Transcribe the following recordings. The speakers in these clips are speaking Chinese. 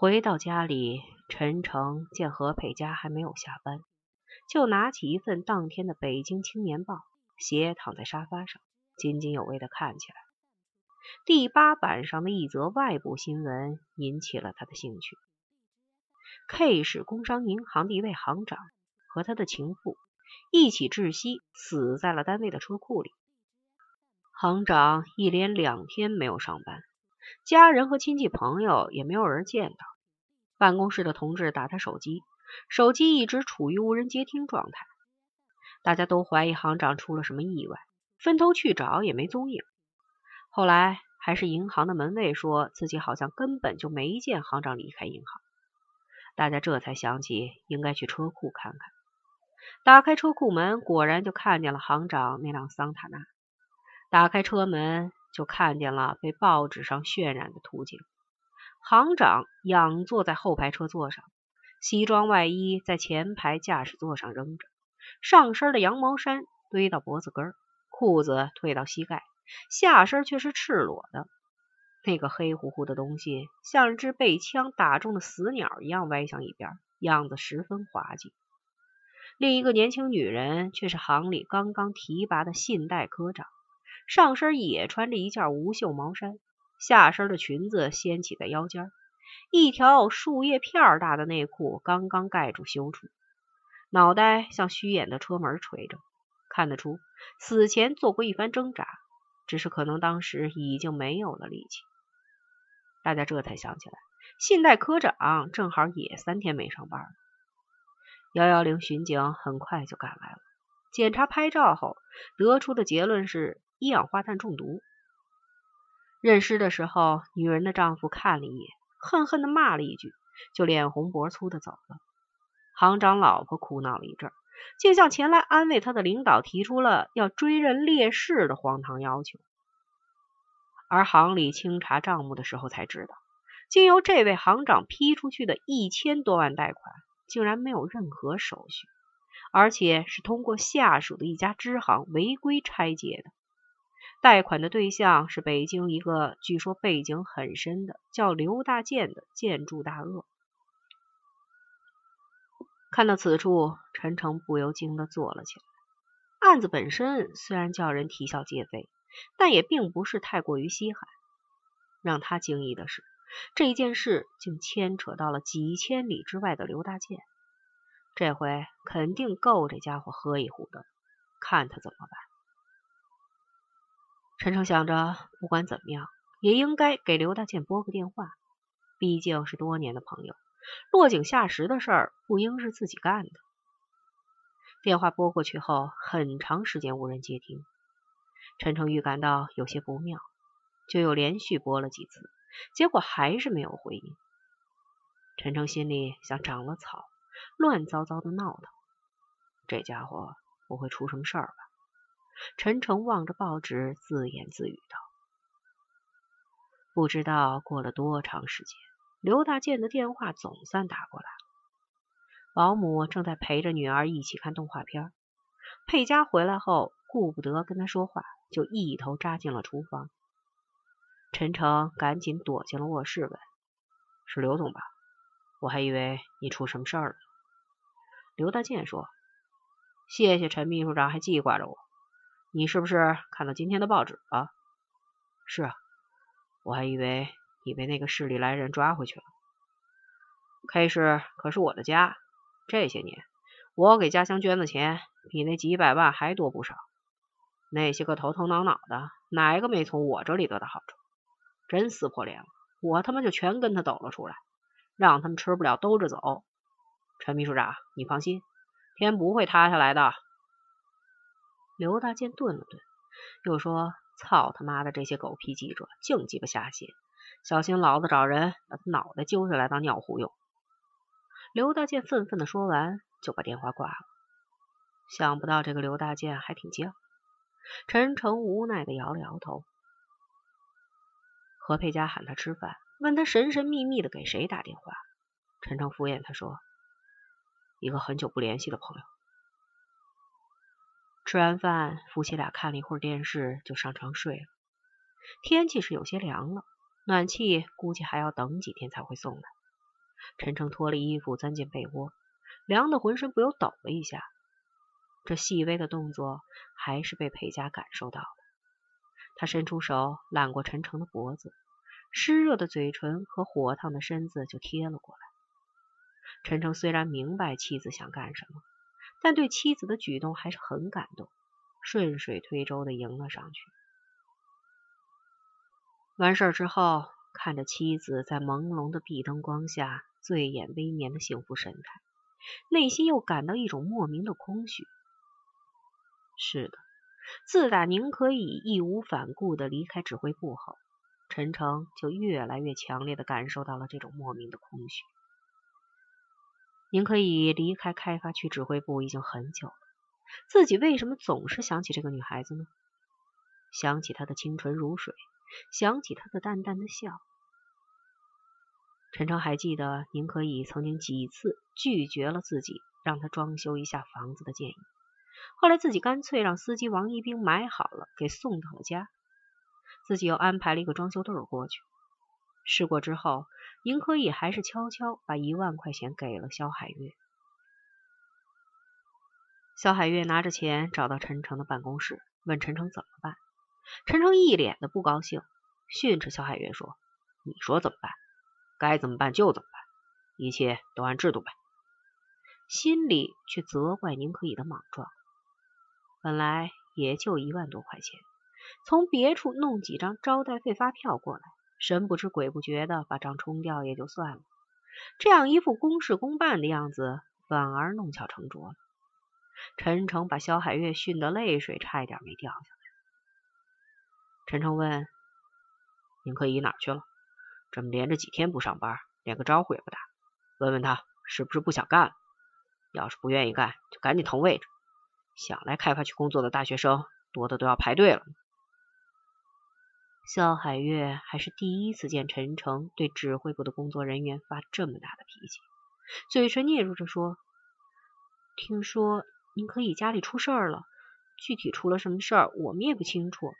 回到家里，陈诚见何佩佳还没有下班，就拿起一份当天的《北京青年报》，斜躺在沙发上，津津有味的看起来。第八版上的一则外部新闻引起了他的兴趣：K 市工商银行的一位行长和他的情妇一起窒息，死在了单位的车库里。行长一连两天没有上班，家人和亲戚朋友也没有人见到。办公室的同志打他手机，手机一直处于无人接听状态。大家都怀疑行长出了什么意外，分头去找也没踪影。后来还是银行的门卫说自己好像根本就没见行长离开银行，大家这才想起应该去车库看看。打开车库门，果然就看见了行长那辆桑塔纳。打开车门，就看见了被报纸上渲染的图景：行长仰坐在后排车座上，西装外衣在前排驾驶座上扔着，上身的羊毛衫堆到脖子根，裤子退到膝盖。下身却是赤裸的，那个黑乎乎的东西像只被枪打中的死鸟一样歪向一边，样子十分滑稽。另一个年轻女人却是行里刚刚提拔的信贷科长，上身也穿着一件无袖毛衫，下身的裙子掀起在腰间，一条树叶片大的内裤刚刚盖住羞处，脑袋向虚掩的车门垂着，看得出死前做过一番挣扎。只是可能当时已经没有了力气，大家这才想起来，信贷科长正好也三天没上班了。幺幺零巡警很快就赶来了，检查拍照后得出的结论是一氧化碳中毒。认尸的时候，女人的丈夫看了一眼，恨恨的骂了一句，就脸红脖粗的走了。行长老婆哭闹了一阵。竟向前来安慰他的领导提出了要追认烈士的荒唐要求，而行里清查账目的时候才知道，经由这位行长批出去的一千多万贷款，竟然没有任何手续，而且是通过下属的一家支行违规拆借的。贷款的对象是北京一个据说背景很深的叫刘大建的建筑大鳄。看到此处，陈诚不由惊的坐了起来。案子本身虽然叫人啼笑皆非，但也并不是太过于稀罕。让他惊异的是，这一件事竟牵扯到了几千里之外的刘大建。这回肯定够这家伙喝一壶的，看他怎么办。陈诚想着，不管怎么样，也应该给刘大建拨个电话，毕竟是多年的朋友。落井下石的事儿不应是自己干的。电话拨过去后，很长时间无人接听。陈诚预感到有些不妙，就又连续拨了几次，结果还是没有回应。陈诚心里像长了草，乱糟糟的闹腾。这家伙不会出什么事儿吧？陈诚望着报纸，自言自语道：“不知道过了多长时间。”刘大建的电话总算打过来了。保姆正在陪着女儿一起看动画片。佩佳回来后，顾不得跟他说话，就一头扎进了厨房。陈诚赶紧躲进了卧室，问：“是刘总吧？我还以为你出什么事儿了。”刘大建说：“谢谢陈秘书长还记挂着我。你是不是看到今天的报纸了？”“是啊，我还以为……”你被那个市里来人抓回去了。K 市可是我的家，这些年我给家乡捐的钱比那几百万还多不少。那些个头头脑脑的，哪个没从我这里得到好处？真撕破脸了，我他妈就全跟他抖了出来，让他们吃不了兜着走。陈秘书长，你放心，天不会塌下来的。刘大建顿了顿，又说：“操他妈的这些狗屁记者，净鸡巴瞎写。”小心老子找人把他脑袋揪下来当尿壶用！刘大建愤愤的说完，就把电话挂了。想不到这个刘大建还挺犟。陈诚无奈的摇了摇头。何佩佳喊他吃饭，问他神神秘秘的给谁打电话。陈诚敷衍他说：“一个很久不联系的朋友。”吃完饭，夫妻俩看了一会儿电视，就上床睡了。天气是有些凉了。暖气估计还要等几天才会送来。陈诚脱了衣服，钻进被窝，凉得浑身不由抖了一下。这细微的动作还是被裴家感受到了。他伸出手揽过陈诚的脖子，湿热的嘴唇和火烫的身子就贴了过来。陈诚虽然明白妻子想干什么，但对妻子的举动还是很感动，顺水推舟的迎了上去。完事儿之后，看着妻子在朦胧的壁灯光下醉眼微眠的幸福神态，内心又感到一种莫名的空虚。是的。自打宁可以义无反顾的离开指挥部后，陈诚就越来越强烈的感受到了这种莫名的空虚。您可以离开开发区指挥部已经很久了，自己为什么总是想起这个女孩子呢？想起她的清纯如水，想起她的淡淡的笑。陈诚还记得宁可以曾经几次拒绝了自己让他装修一下房子的建议。后来自己干脆让司机王一兵买好了，给送到了家。自己又安排了一个装修队过去。试过之后，宁可以还是悄悄把一万块钱给了肖海月。肖海月拿着钱找到陈诚的办公室，问陈诚怎么办。陈诚一脸的不高兴，训斥肖海月说：“你说怎么办？该怎么办就怎么办，一切都按制度办。”心里却责怪宁可以的莽撞。本来也就一万多块钱，从别处弄几张招待费发票过来，神不知鬼不觉的把账冲掉也就算了，这样一副公事公办的样子，反而弄巧成拙了。陈诚把肖海月训得泪水差一点没掉下来。陈诚问：“宁可以哪去了？这么连着几天不上班，连个招呼也不打？问问他是不是不想干了？要是不愿意干，就赶紧腾位置。”想来开发区工作的大学生多的都要排队了。肖海月还是第一次见陈诚对指挥部的工作人员发这么大的脾气，嘴唇嗫嚅着说：“听说您可以家里出事儿了，具体出了什么事儿我们也不清楚。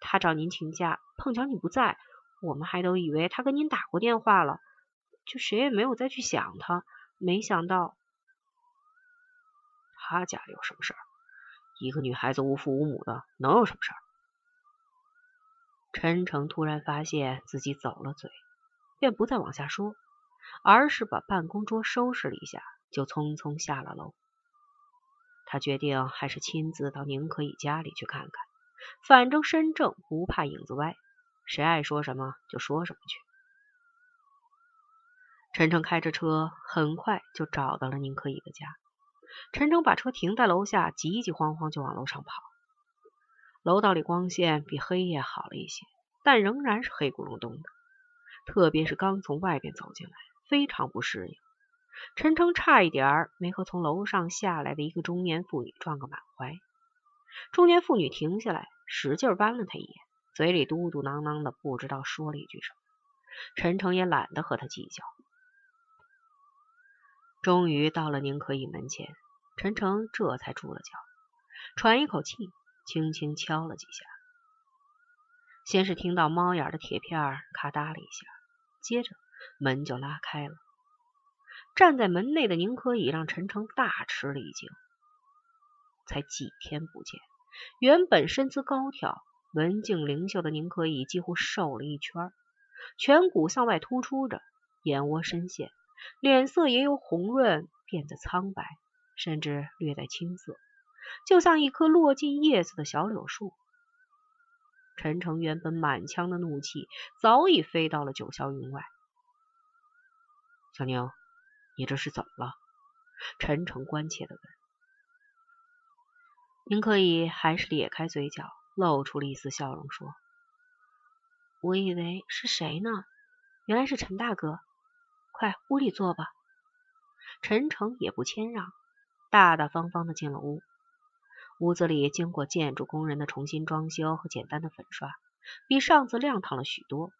他找您请假，碰巧你不在，我们还都以为他跟您打过电话了，就谁也没有再去想他。没想到。”他家里有什么事儿？一个女孩子无父无母的，能有什么事儿？陈诚突然发现自己走了嘴，便不再往下说，而是把办公桌收拾了一下，就匆匆下了楼。他决定还是亲自到宁可以家里去看看，反正身正不怕影子歪，谁爱说什么就说什么去。陈诚开着车，很快就找到了宁可以的家。陈诚把车停在楼下，急急慌慌就往楼上跑。楼道里光线比黑夜好了一些，但仍然是黑咕隆咚的。特别是刚从外边走进来，非常不适应。陈诚差一点没和从楼上下来的一个中年妇女撞个满怀。中年妇女停下来，使劲剜了他一眼，嘴里嘟嘟囔囔的，不知道说了一句什么。陈诚也懒得和他计较。终于到了宁可以门前，陈诚这才住了脚，喘一口气，轻轻敲了几下。先是听到猫眼的铁片咔嗒了一下，接着门就拉开了。站在门内的宁可以让陈诚大吃了一惊。才几天不见，原本身姿高挑、文静灵秀的宁可以几乎瘦了一圈，颧骨向外突出着，眼窝深陷。脸色也由红润变得苍白，甚至略带青色，就像一棵落尽叶子的小柳树。陈诚原本满腔的怒气早已飞到了九霄云外。小宁，你这是怎么了？陈诚关切的问。您可以还是咧开嘴角，露出了一丝笑容，说：“我以为是谁呢？原来是陈大哥。”快，屋里坐吧。陈诚也不谦让，大大方方的进了屋。屋子里经过建筑工人的重新装修和简单的粉刷，比上次亮堂了许多。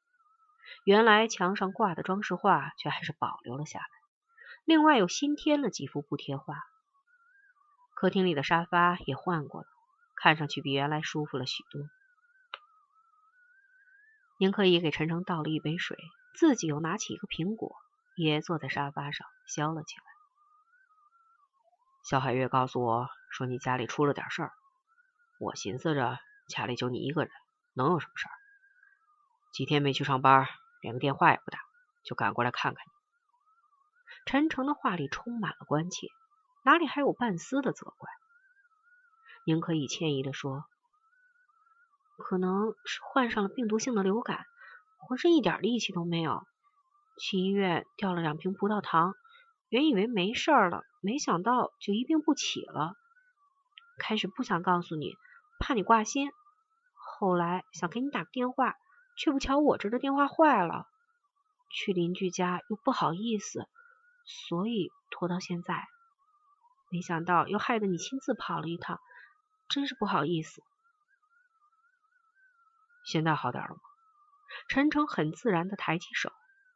原来墙上挂的装饰画却还是保留了下来，另外又新添了几幅布贴画。客厅里的沙发也换过了，看上去比原来舒服了许多。您可以给陈诚倒了一杯水，自己又拿起一个苹果。也坐在沙发上削了起来。小海月告诉我说你家里出了点事儿，我寻思着家里就你一个人，能有什么事儿？几天没去上班，连个电话也不打，就赶过来看看你。陈诚的话里充满了关切，哪里还有半丝的责怪？宁可以歉意的说：“可能是患上了病毒性的流感，浑身一点力气都没有。去医院吊了两瓶葡萄糖，原以为没事儿了，没想到就一病不起了。开始不想告诉你，怕你挂心，后来想给你打个电话。”却不巧，我这的电话坏了，去邻居家又不好意思，所以拖到现在。没想到又害得你亲自跑了一趟，真是不好意思。现在好点了吗？陈诚很自然的抬起手，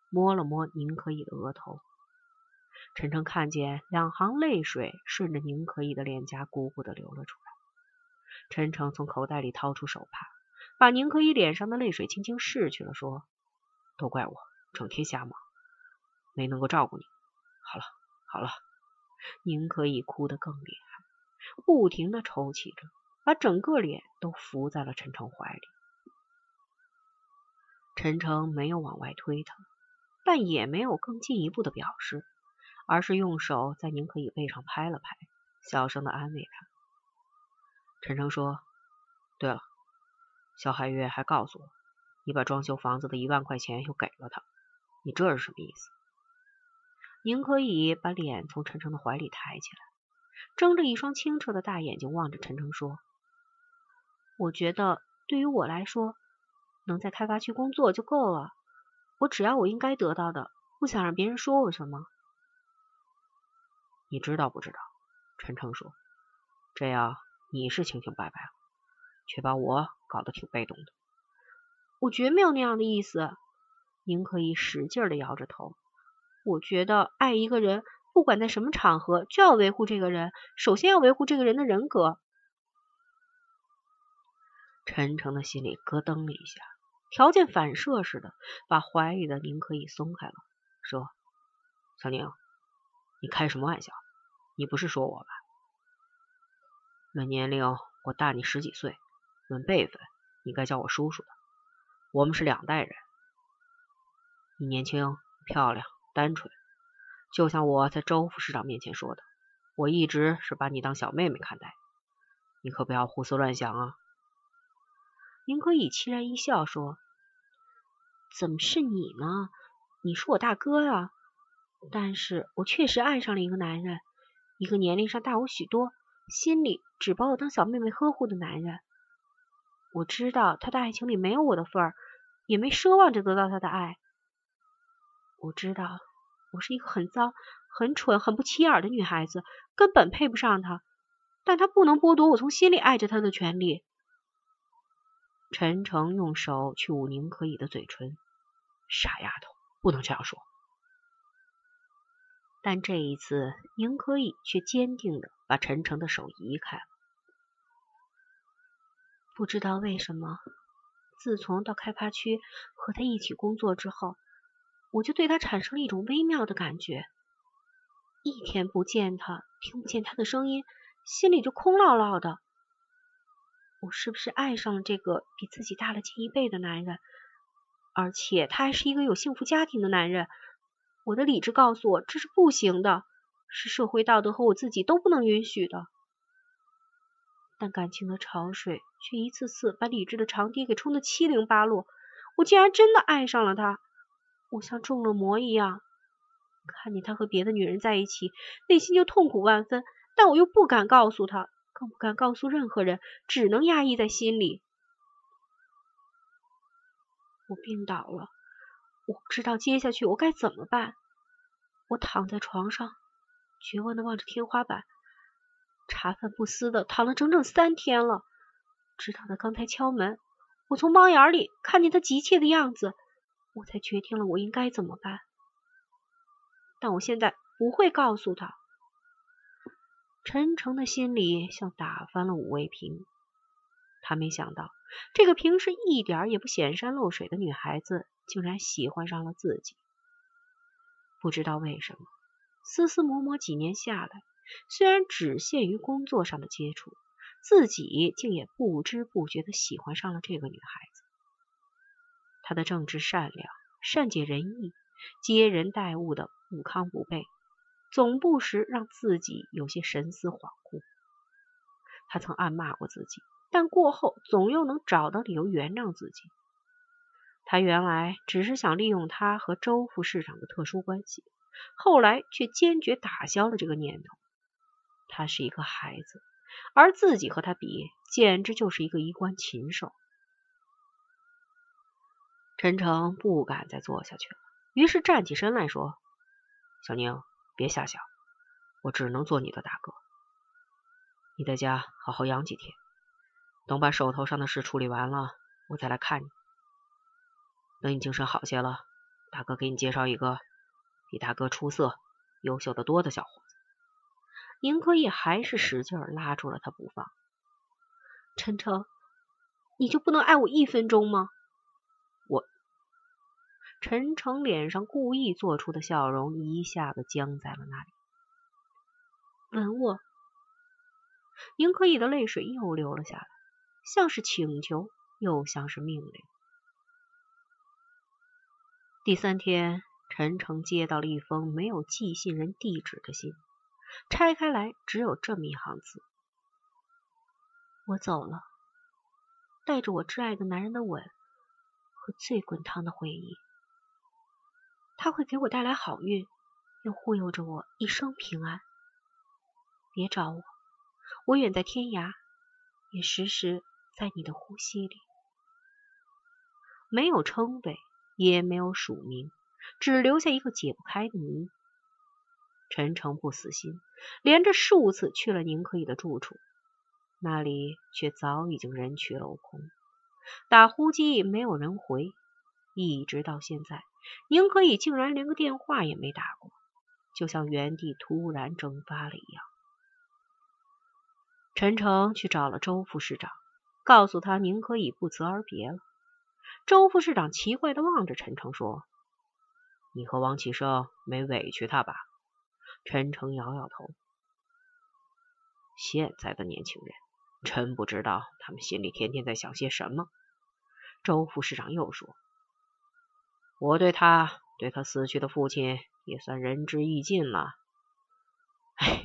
摸了摸宁可以的额头。陈诚看见两行泪水顺着宁可以的脸颊汩汩的流了出来。陈诚从口袋里掏出手帕。把宁可以脸上的泪水轻轻拭去了，说：“都怪我，整天瞎忙，没能够照顾你。好了，好了。”宁可以哭得更厉害，不停的抽泣着，把整个脸都伏在了陈诚怀里。陈诚没有往外推他，但也没有更进一步的表示，而是用手在宁可以背上拍了拍，小声的安慰他。陈诚说：“对了。”肖海月还告诉我，你把装修房子的一万块钱又给了他，你这是什么意思？宁可以把脸从陈诚的怀里抬起来，睁着一双清澈的大眼睛望着陈诚说：“我觉得对于我来说，能在开发区工作就够了。我只要我应该得到的，不想让别人说我什么。”你知道不知道？陈诚说：“这样你是清清白白了，却把我……”搞得挺被动的，我绝没有那样的意思。您可以使劲的摇着头。我觉得爱一个人，不管在什么场合，就要维护这个人，首先要维护这个人的人格。陈诚的心里咯噔了一下，条件反射似的把怀里的宁可以松开了，说：“小宁，你开什么玩笑？你不是说我吧？论年龄，我大你十几岁。”论辈分，你该叫我叔叔的。我们是两代人。你年轻、漂亮、单纯，就像我在周副市长面前说的，我一直是把你当小妹妹看待。你可不要胡思乱想啊！宁可以凄然一笑说：“怎么是你呢？你是我大哥呀。但是我确实爱上了一个男人，一个年龄上大我许多，心里只把我当小妹妹呵护的男人。”我知道他的爱情里没有我的份儿，也没奢望着得到他的爱。我知道我是一个很脏、很蠢、很不起眼的女孩子，根本配不上他。但他不能剥夺我从心里爱着他的权利。陈诚用手去捂宁可以的嘴唇，傻丫头，不能这样说。但这一次，宁可以却坚定的把陈诚的手移开了。不知道为什么，自从到开发区和他一起工作之后，我就对他产生了一种微妙的感觉。一天不见他，听不见他的声音，心里就空落落的。我是不是爱上了这个比自己大了近一倍的男人？而且他还是一个有幸福家庭的男人。我的理智告诉我这是不行的，是社会道德和我自己都不能允许的。但感情的潮水却一次次把理智的长堤给冲得七零八落。我竟然真的爱上了他，我像中了魔一样，看见他和别的女人在一起，内心就痛苦万分。但我又不敢告诉他，更不敢告诉任何人，只能压抑在心里。我病倒了，我不知道接下去我该怎么办。我躺在床上，绝望的望着天花板。茶饭不思的躺了整整三天了，直到他刚才敲门，我从猫眼里看见他急切的样子，我才决定了我应该怎么办。但我现在不会告诉他。陈诚的心里像打翻了五味瓶，他没想到这个平时一点也不显山露水的女孩子，竟然喜欢上了自己。不知道为什么，思思磨磨几年下来，虽然只限于工作上的接触，自己竟也不知不觉的喜欢上了这个女孩子。她的正直善良、善解人意、接人待物的不亢不备，总不时让自己有些神思恍惚。他曾暗骂过自己，但过后总又能找到理由原谅自己。他原来只是想利用他和周副市长的特殊关系，后来却坚决打消了这个念头。他是一个孩子，而自己和他比，简直就是一个衣冠禽兽。陈诚不敢再坐下去了，于是站起身来说：“小宁，别瞎想，我只能做你的大哥。你在家好好养几天，等把手头上的事处理完了，我再来看你。等你精神好些了，大哥给你介绍一个比大哥出色、优秀的多的小伙子。”宁可义还是使劲拉住了他不放。陈诚，你就不能爱我一分钟吗？我陈诚脸上故意做出的笑容一下子僵在了那里。吻我。宁可以的泪水又流了下来，像是请求，又像是命令。第三天，陈诚接到了一封没有寄信人地址的信，拆开来只有这么一行字：“我走了，带着我挚爱的男人的吻和最滚烫的回忆。他会给我带来好运，又护佑着我一生平安。别找我。”我远在天涯，也时时在你的呼吸里。没有称谓，也没有署名，只留下一个解不开的谜。陈诚不死心，连着数次去了宁可以的住处，那里却早已经人去楼空。打呼机没有人回，一直到现在，宁可以竟然连个电话也没打过，就像原地突然蒸发了一样。陈诚去找了周副市长，告诉他宁可以不辞而别了。周副市长奇怪的望着陈诚说：“你和王启生没委屈他吧？”陈诚摇摇头：“现在的年轻人，真不知道他们心里天天在想些什么。”周副市长又说：“我对他，对他死去的父亲，也算仁至义尽了。哎。”